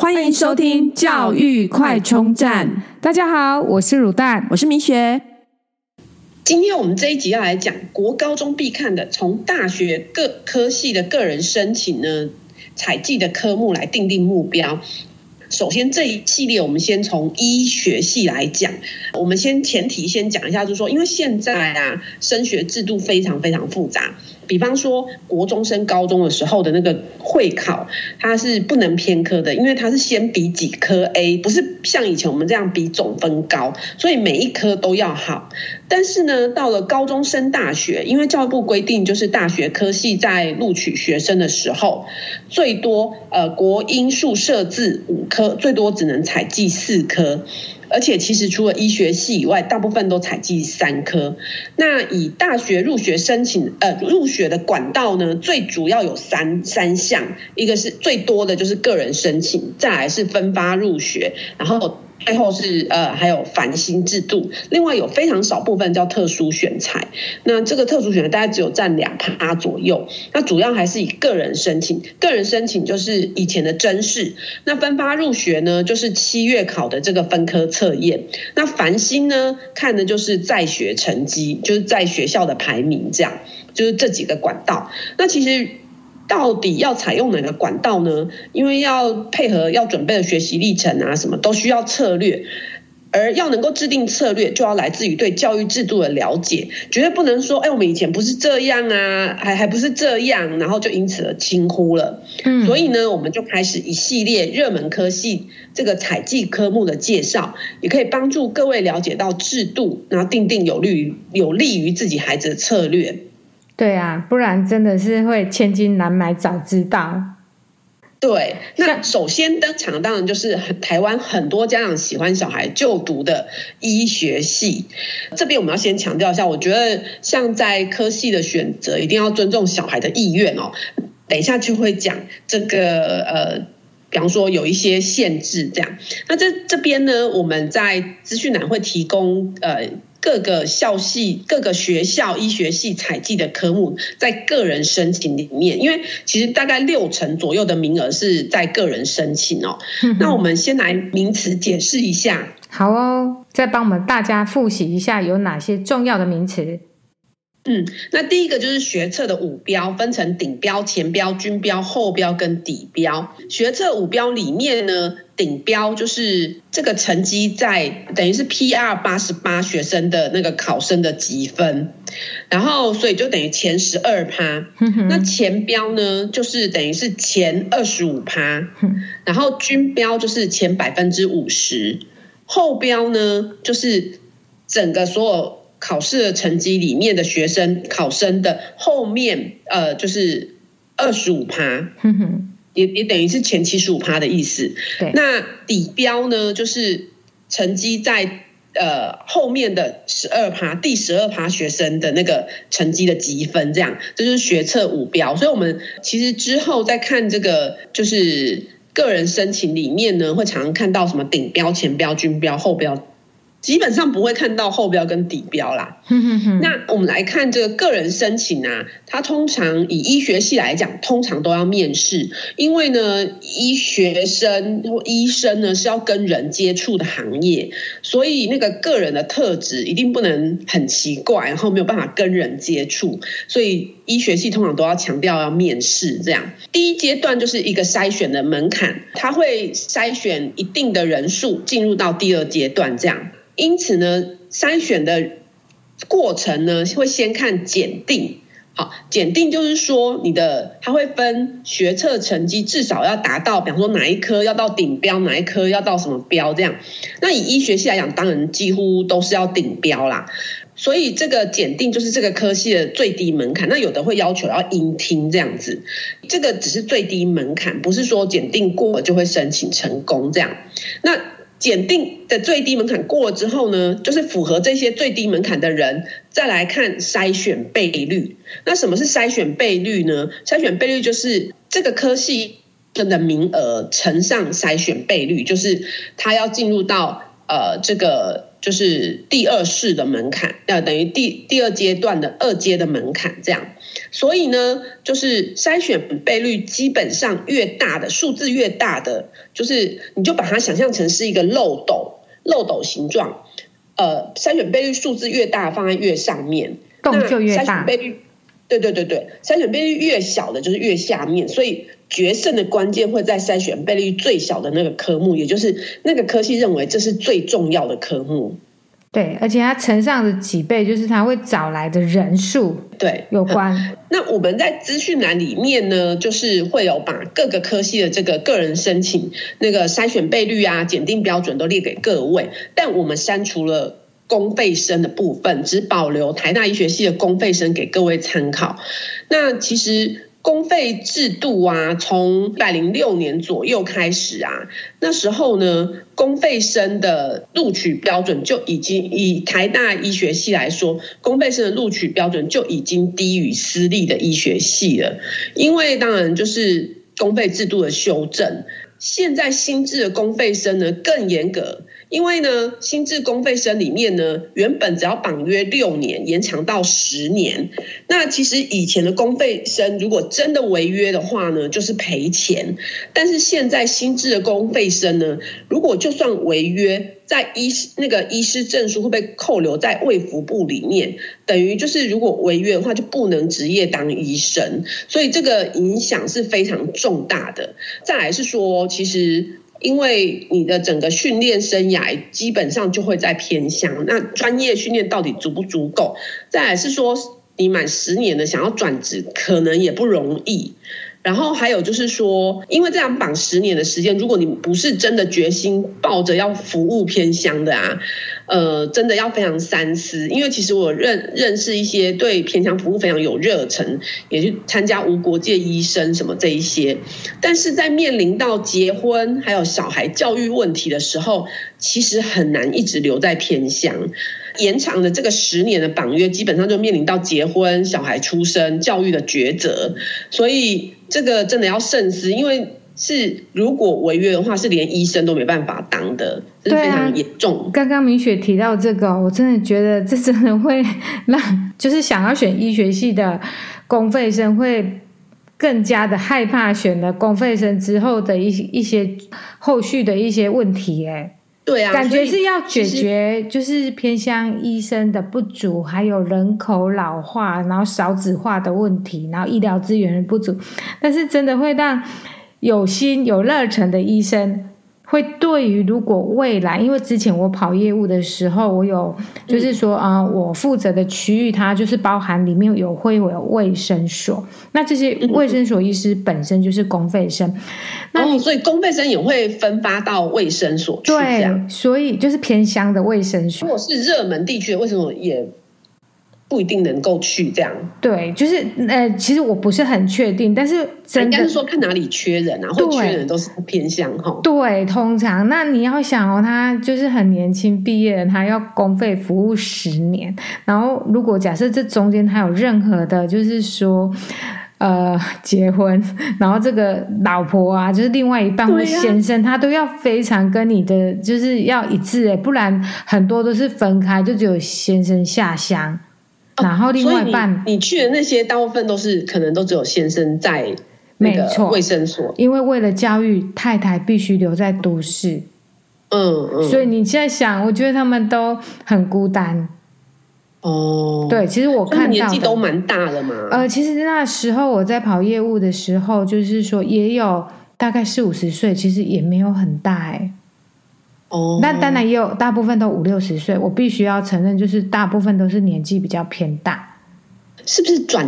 欢迎收听教育快充站。大家好，我是乳蛋，我是明雪。今天我们这一集要来讲国高中必看的，从大学各科系的个人申请呢，采计的科目来定定目标。首先这一系列，我们先从医学系来讲。我们先前提先讲一下，就是说，因为现在啊，升学制度非常非常复杂。比方说，国中升高中的时候的那个会考，它是不能偏科的，因为它是先比几科 A，不是像以前我们这样比总分高，所以每一科都要好。但是呢，到了高中升大学，因为教育部规定，就是大学科系在录取学生的时候，最多呃国英数设置五科，最多只能采计四科。而且其实除了医学系以外，大部分都采集三科。那以大学入学申请，呃，入学的管道呢，最主要有三三项，一个是最多的就是个人申请，再来是分发入学，然后。最后是呃，还有繁星制度，另外有非常少部分叫特殊选才，那这个特殊选才大概只有占两趴左右，那主要还是以个人申请，个人申请就是以前的甄试，那分发入学呢，就是七月考的这个分科测验，那繁星呢，看的就是在学成绩，就是在学校的排名，这样就是这几个管道，那其实。到底要采用哪个管道呢？因为要配合要准备的学习历程啊，什么都需要策略，而要能够制定策略，就要来自于对教育制度的了解，绝对不能说，哎，我们以前不是这样啊，还还不是这样，然后就因此而轻忽了。嗯，所以呢，我们就开始一系列热门科系这个采计科目的介绍，也可以帮助各位了解到制度，然后定定有利于有利于自己孩子的策略。对啊，不然真的是会千金难买早知道。对，那首先登场当然就是台湾很多家长喜欢小孩就读的医学系。这边我们要先强调一下，我觉得像在科系的选择，一定要尊重小孩的意愿哦。等一下就会讲这个呃，比方说有一些限制这样。那这这边呢，我们在资讯栏会提供呃。各个校系、各个学校医学系采集的科目，在个人申请里面，因为其实大概六成左右的名额是在个人申请哦。那我们先来名词解释一下。好哦，再帮我们大家复习一下有哪些重要的名词。嗯，那第一个就是学测的五标，分成顶标、前标、均标、后标跟底标。学测五标里面呢，顶标就是这个成绩在等于是 PR 八十八学生的那个考生的积分，然后所以就等于前十二趴。那前标呢，就是等于是前二十五趴，然后均标就是前百分之五十，后标呢就是整个所有。考试的成绩里面的学生考生的后面，呃，就是二十五趴，也也等于是前七十五趴的意思。对，那底标呢，就是成绩在呃后面的十二趴，第十二趴学生的那个成绩的积分，这样，这就是学测五标。所以，我们其实之后再看这个，就是个人申请里面呢，会常常看到什么顶标、前标、均标、后标。基本上不会看到后标跟底标啦。那我们来看这个个人申请啊，它通常以医学系来讲，通常都要面试，因为呢，医学生或医生呢是要跟人接触的行业，所以那个个人的特质一定不能很奇怪，然后没有办法跟人接触，所以医学系通常都要强调要面试。这样，第一阶段就是一个筛选的门槛，它会筛选一定的人数进入到第二阶段，这样。因此呢，筛选的过程呢，会先看检定。好，检定就是说，你的它会分学测成绩至少要达到，比方说哪一科要到顶标，哪一科要到什么标这样。那以医学系来讲，当然几乎都是要顶标啦。所以这个检定就是这个科系的最低门槛。那有的会要求要音听这样子，这个只是最低门槛，不是说检定过了就会申请成功这样。那检定的最低门槛过了之后呢，就是符合这些最低门槛的人，再来看筛选倍率。那什么是筛选倍率呢？筛选倍率就是这个科系的名额乘上筛选倍率，就是他要进入到呃这个就是第二式的门槛，要，等于第第二阶段的二阶的门槛这样。所以呢，就是筛选倍率基本上越大的数字越大的，就是你就把它想象成是一个漏斗，漏斗形状。呃，筛选倍率数字越大，放在越上面，洞就越大。筛选倍率，对对对对，筛选倍率越小的，就是越下面。所以决胜的关键会在筛选倍率最小的那个科目，也就是那个科系认为这是最重要的科目。对，而且它乘上的几倍，就是它会找来的人数，对，有关。那我们在资讯栏里面呢，就是会有把各个科系的这个个人申请那个筛选倍率啊、检定标准都列给各位，但我们删除了公费生的部分，只保留台大医学系的公费生给各位参考。那其实。公费制度啊，从一百零六年左右开始啊，那时候呢，公费生的录取标准就已经以台大医学系来说，公费生的录取标准就已经低于私立的医学系了。因为当然就是公费制度的修正，现在新制的公费生呢更严格。因为呢，新制公费生里面呢，原本只要绑约六年，延长到十年。那其实以前的公费生如果真的违约的话呢，就是赔钱。但是现在新制的公费生呢，如果就算违约，在医师那个医师证书会被扣留在卫福部里面，等于就是如果违约的话，就不能执业当医生。所以这个影响是非常重大的。再来是说，其实。因为你的整个训练生涯基本上就会在偏乡，那专业训练到底足不足够？再来是说，你满十年的想要转职，可能也不容易。然后还有就是说，因为这样绑十年的时间，如果你不是真的决心抱着要服务偏乡的啊。呃，真的要非常三思，因为其实我认认识一些对偏乡服务非常有热忱，也去参加无国界医生什么这一些，但是在面临到结婚还有小孩教育问题的时候，其实很难一直留在偏乡。延长的这个十年的绑约，基本上就面临到结婚、小孩出生、教育的抉择，所以这个真的要慎思，因为。是，如果违约的话，是连医生都没办法当的，这是非常严重。啊、刚刚明雪提到这个，我真的觉得这真的会让，就是想要选医学系的公费生会更加的害怕选了公费生之后的一些一些后续的一些问题。哎，对啊，感觉是要解决就是偏向医生的不足，还有人口老化，然后少子化的问题，然后医疗资源的不足，但是真的会让。有心有热忱的医生，会对于如果未来，因为之前我跑业务的时候，我有就是说啊、嗯呃，我负责的区域它就是包含里面有会有卫生所，那这些卫生所医师本身就是公费生，嗯、那、哦、所以公费生也会分发到卫生所去，对，所以就是偏乡的卫生所，如果是热门地区，为什么也？不一定能够去这样，对，就是呃，其实我不是很确定，但是真的应该是说看哪里缺人啊，或缺人都是偏向哈。对，通常那你要想哦，他就是很年轻毕业，他要公费服务十年，然后如果假设这中间他有任何的，就是说呃结婚，然后这个老婆啊，就是另外一半或先生，他都要非常跟你的就是要一致诶，不然很多都是分开，就只有先生下乡。然后另外一半，你，你去的那些大部分都是可能都只有先生在那个卫生所，因为为了教育，太太必须留在都市。嗯嗯，所以你现在想，我觉得他们都很孤单。哦，对，其实我看到年纪都蛮大的嘛。呃，其实那时候我在跑业务的时候，就是说也有大概四五十岁，其实也没有很大哎。哦，那当然也有，大部分都五六十岁。我必须要承认，就是大部分都是年纪比较偏大。是不是转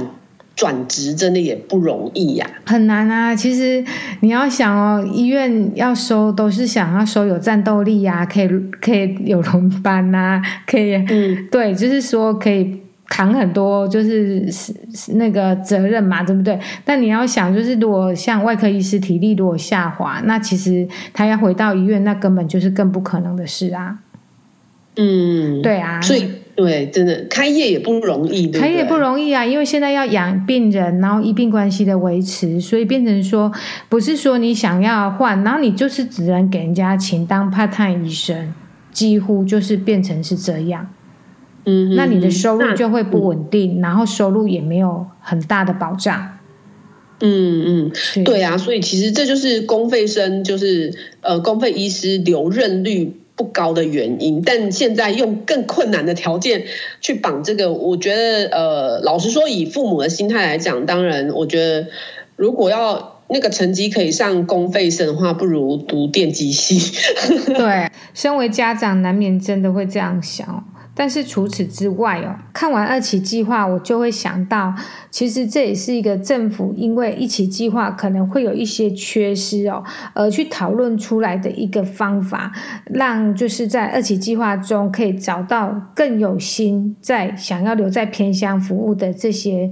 转职真的也不容易呀？很难啊！其实你要想哦，医院要收都是想要收有战斗力呀，可以可以有轮班呐，可以，嗯，对，就是说可以。扛很多就是那个责任嘛，对不对？但你要想，就是如果像外科医师体力如果下滑，那其实他要回到医院，那根本就是更不可能的事啊。嗯，对啊，所以对，真的开业也不容易，对对？开业不容易啊，因为现在要养病人，然后医病关系的维持，所以变成说，不是说你想要换，然后你就是只能给人家请当 part time 医生。几乎就是变成是这样。嗯，那你的收入就会不稳定，然后收入也没有很大的保障。嗯嗯，对啊，所以其实这就是公费生，就是呃公费医师留任率不高的原因。但现在用更困难的条件去绑这个，我觉得呃，老实说，以父母的心态来讲，当然，我觉得如果要那个成绩可以上公费生的话，不如读电机系。对，身为家长，难免真的会这样想。但是除此之外哦，看完二期计划，我就会想到，其实这也是一个政府因为一期计划可能会有一些缺失哦，而去讨论出来的一个方法，让就是在二期计划中可以找到更有心在想要留在偏乡服务的这些。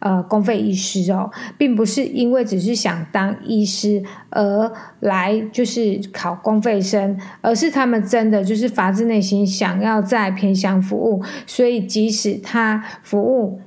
呃，公费医师哦，并不是因为只是想当医师而来就是考公费生，而是他们真的就是发自内心想要在偏乡服务，所以即使他服务。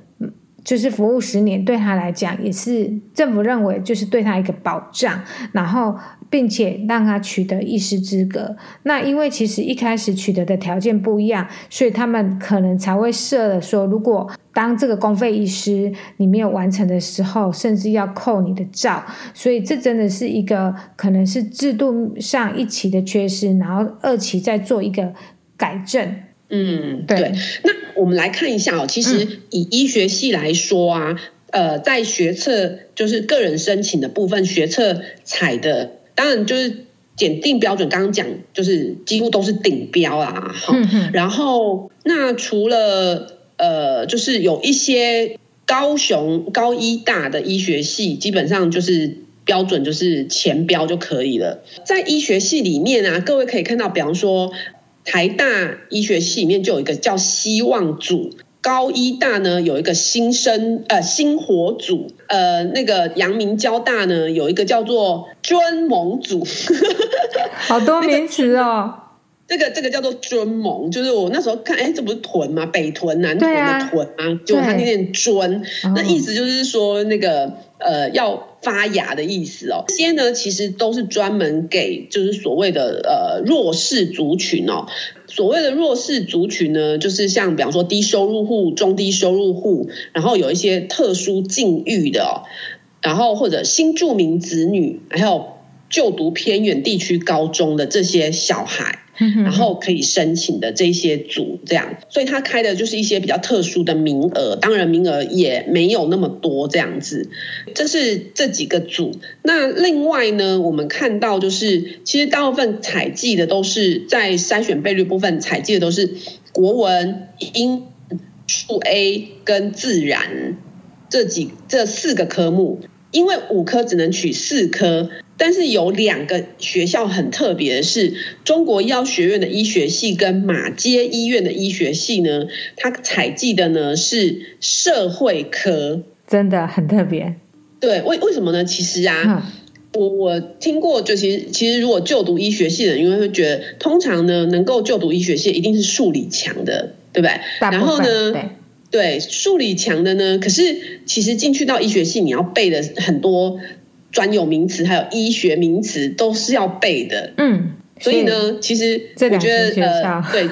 就是服务十年，对他来讲也是政府认为就是对他一个保障，然后并且让他取得医师资格。那因为其实一开始取得的条件不一样，所以他们可能才会设了说，如果当这个公费医师你没有完成的时候，甚至要扣你的照。所以这真的是一个可能是制度上一期的缺失，然后二期再做一个改正。嗯，对。那我们来看一下哦，其实以医学系来说啊，嗯、呃，在学测就是个人申请的部分，学测采的当然就是检定标准，刚刚讲就是几乎都是顶标啊。嗯哼。然后那除了呃，就是有一些高雄高医大的医学系，基本上就是标准就是前标就可以了。在医学系里面啊，各位可以看到，比方说。台大医学系里面就有一个叫希望组，高医大呢有一个新生呃新活组，呃那个阳明交大呢有一个叫做尊盟组，好多名词哦。这个这个叫做尊盟，就是我那时候看，哎，这不是屯吗？北屯、南屯的屯啊，就他那念尊，那意思就是说那个呃要发芽的意思哦。这些呢，其实都是专门给就是所谓的呃弱势族群哦。所谓的弱势族群呢，就是像比方说低收入户、中低收入户，然后有一些特殊境遇的哦，然后或者新住民子女，还有就读偏远地区高中的这些小孩。然后可以申请的这些组，这样，所以他开的就是一些比较特殊的名额，当然名额也没有那么多这样子。这是这几个组。那另外呢，我们看到就是，其实大部分采集的都是在筛选倍率部分采集的都是国文、英、数 A 跟自然这几这四个科目，因为五科只能取四科。但是有两个学校很特别的是，中国医药学院的医学系跟马街医院的医学系呢，它采集的呢是社会科，真的很特别。对，为为什么呢？其实啊，嗯、我我听过，就其实其实如果就读医学系的人，因为会觉得通常呢，能够就读医学系一定是数理强的，对不对？然后呢，对，对数理强的呢，可是其实进去到医学系，你要背的很多。专有名词还有医学名词都是要背的，嗯，所以呢，其实我觉得呃，对，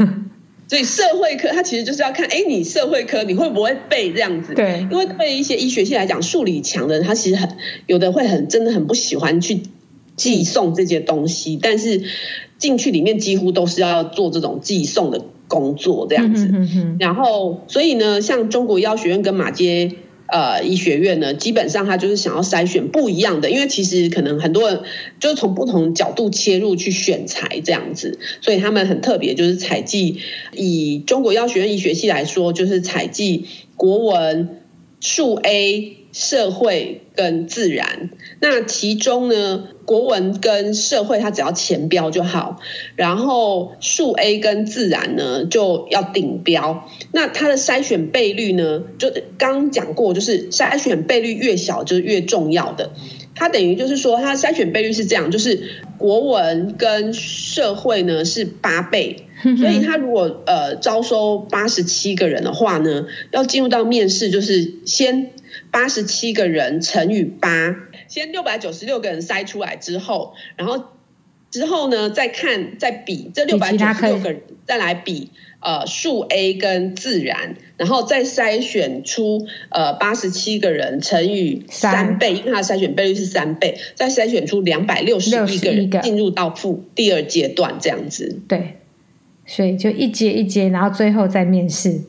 所以社会科它其实就是要看，哎，你社会科你会不会背这样子？对，因为对一些医学系来讲，数理强的人他其实很有的会很真的很不喜欢去寄送这些东西，但是进去里面几乎都是要做这种寄送的工作这样子。嗯哼嗯哼，然后所以呢，像中国医药学院跟马偕。呃，医学院呢，基本上他就是想要筛选不一样的，因为其实可能很多人就是从不同角度切入去选材这样子，所以他们很特别，就是采集以中国药学院医学系来说，就是采集国文、数 A、社会跟自然。那其中呢，国文跟社会它只要前标就好，然后数 A 跟自然呢就要顶标。那它的筛选倍率呢，就刚讲过，就是筛选倍率越小就是越重要的。它等于就是说，它筛选倍率是这样，就是国文跟社会呢是八倍，所以它如果呃招收八十七个人的话呢，要进入到面试，就是先八十七个人乘以八。先六百九十六个人筛出来之后，然后之后呢，再看再比这六百九十六个人，再来比呃数 A 跟自然，然后再筛选出呃八十七个人乘以三倍，因为它的筛选倍率是三倍，再筛选出两百六十一个人进入到复第二阶段这样子。对，所以就一阶一阶，然后最后再面试。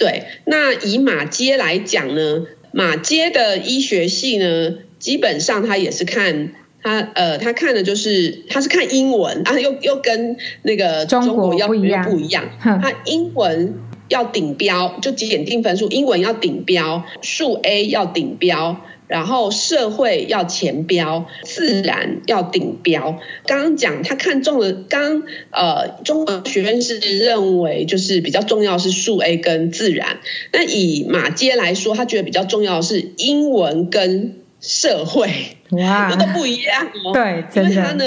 对，那以马街来讲呢，马街的医学系呢，基本上他也是看。他呃，他看的就是他是看英文啊，又又跟那个中国要不一样，不一样。他英文要顶标，就几点定分数，英文要顶标，数 A 要顶标，然后社会要前标，自然要顶标。刚刚讲他看中了，刚呃，中国学院是认为就是比较重要是数 A 跟自然，那以马街来说，他觉得比较重要的是英文跟社会。哇，都不一样哦。对，因为他呢，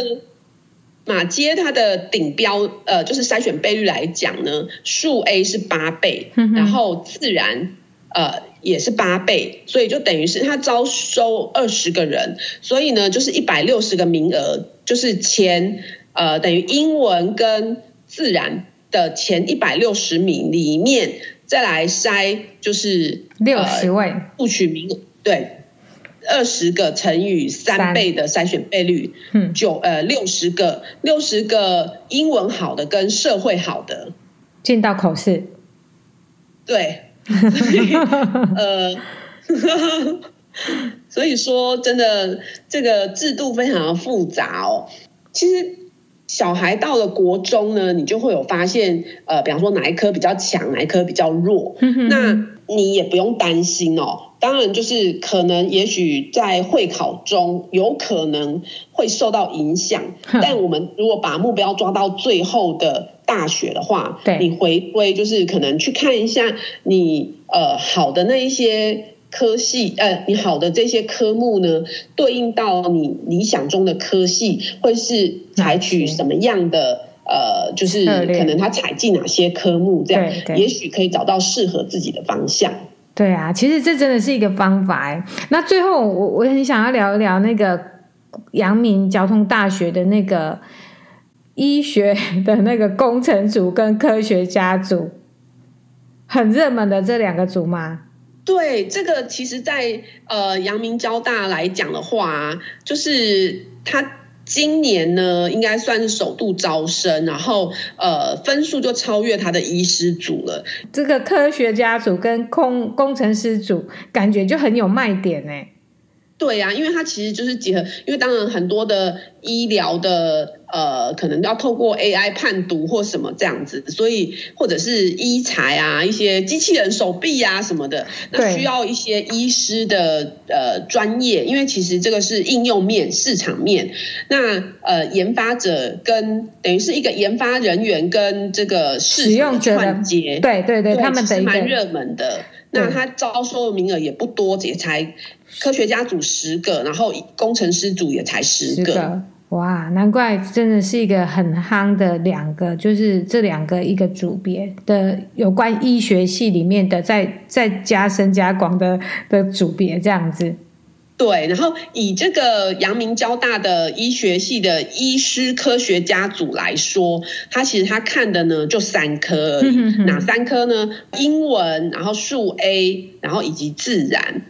马街它的顶标呃，就是筛选倍率来讲呢，数 A 是八倍，然后自然呃也是八倍，所以就等于是他招收二十个人，所以呢就是一百六十个名额，就是前呃等于英文跟自然的前一百六十名里面再来筛，就是六十位。录取名额，对。二十个乘以三倍的筛选倍率，嗯，九呃六十个六十个英文好的跟社会好的。进到口试，对，呃，所以说真的这个制度非常的复杂哦。其实小孩到了国中呢，你就会有发现，呃，比方说哪一科比较强，哪一科比较弱，那你也不用担心哦。当然，就是可能，也许在会考中有可能会受到影响。但我们如果把目标抓到最后的大学的话，对，你回归就是可能去看一下你呃好的那一些科系，呃，你好的这些科目呢，对应到你理想中的科系，会是采取什么样的呃，就是可能他采进哪些科目，这样也许可以找到适合自己的方向。对啊，其实这真的是一个方法哎。那最后我我很想要聊一聊那个阳明交通大学的那个医学的那个工程组跟科学家组，很热门的这两个组吗？对，这个其实在，在呃阳明交大来讲的话，就是它。今年呢，应该算是首度招生，然后呃，分数就超越他的医师组了。这个科学家组跟工工程师组，感觉就很有卖点呢。对呀、啊，因为它其实就是结合，因为当然很多的医疗的呃，可能要透过 AI 判读或什么这样子，所以或者是医材啊，一些机器人手臂啊什么的，那需要一些医师的呃专业，因为其实这个是应用面、市场面，那呃研发者跟等于是一个研发人员跟这个市场串接，对对对，对，他们是蛮热门的。那他招收的名额也不多，也才科学家组十个，然后工程师组也才十个。哇，难怪真的是一个很夯的两个，就是这两个一个组别的有关医学系里面的，再再加深加广的的组别这样子。对，然后以这个阳明交大的医学系的医师科学家组来说，他其实他看的呢就三科而已，哪三科呢？英文，然后数 A，然后以及自然。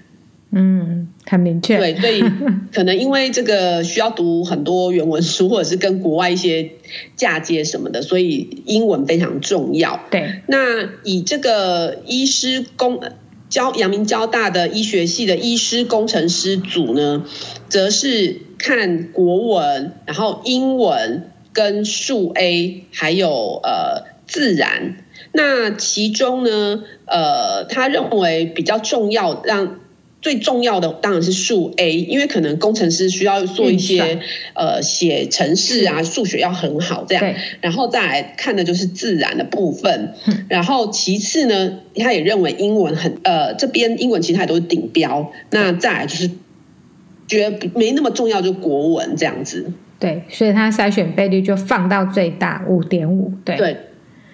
嗯，很明确。对，所以 可能因为这个需要读很多原文书，或者是跟国外一些嫁接什么的，所以英文非常重要。对，那以这个医师工。交阳明交大的医学系的医师工程师组呢，则是看国文，然后英文跟数 A，还有呃自然。那其中呢，呃，他认为比较重要让。最重要的当然是数 A，因为可能工程师需要做一些呃写程式啊，数学要很好这样，然后再来看的就是自然的部分，然后其次呢，他也认为英文很呃这边英文其实它都是顶标，那再来就是觉得没那么重要就国文这样子，对，所以他筛选倍率就放到最大五点五，对。对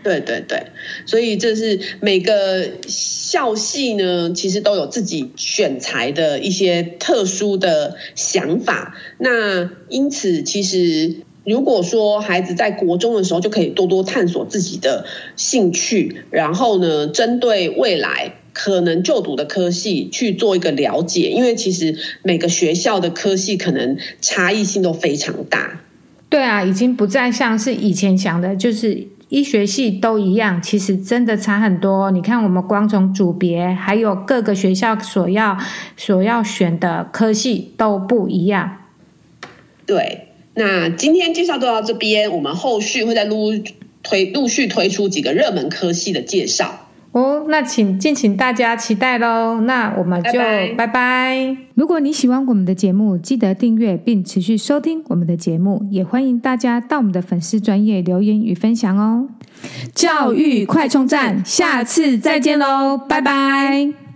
对对对，所以这是每个校系呢，其实都有自己选材的一些特殊的想法。那因此，其实如果说孩子在国中的时候就可以多多探索自己的兴趣，然后呢，针对未来可能就读的科系去做一个了解，因为其实每个学校的科系可能差异性都非常大。对啊，已经不再像是以前想的，就是医学系都一样，其实真的差很多。你看，我们光从组别，还有各个学校所要所要选的科系都不一样。对。那今天介绍都到这边，我们后续会再陆推陆续推出几个热门科系的介绍哦。那请敬请大家期待喽。那我们就拜拜。拜拜。如果你喜欢我们的节目，记得订阅并持续收听我们的节目，也欢迎大家到我们的粉丝专业留言与分享哦。教育快充站，下次再见喽，拜拜。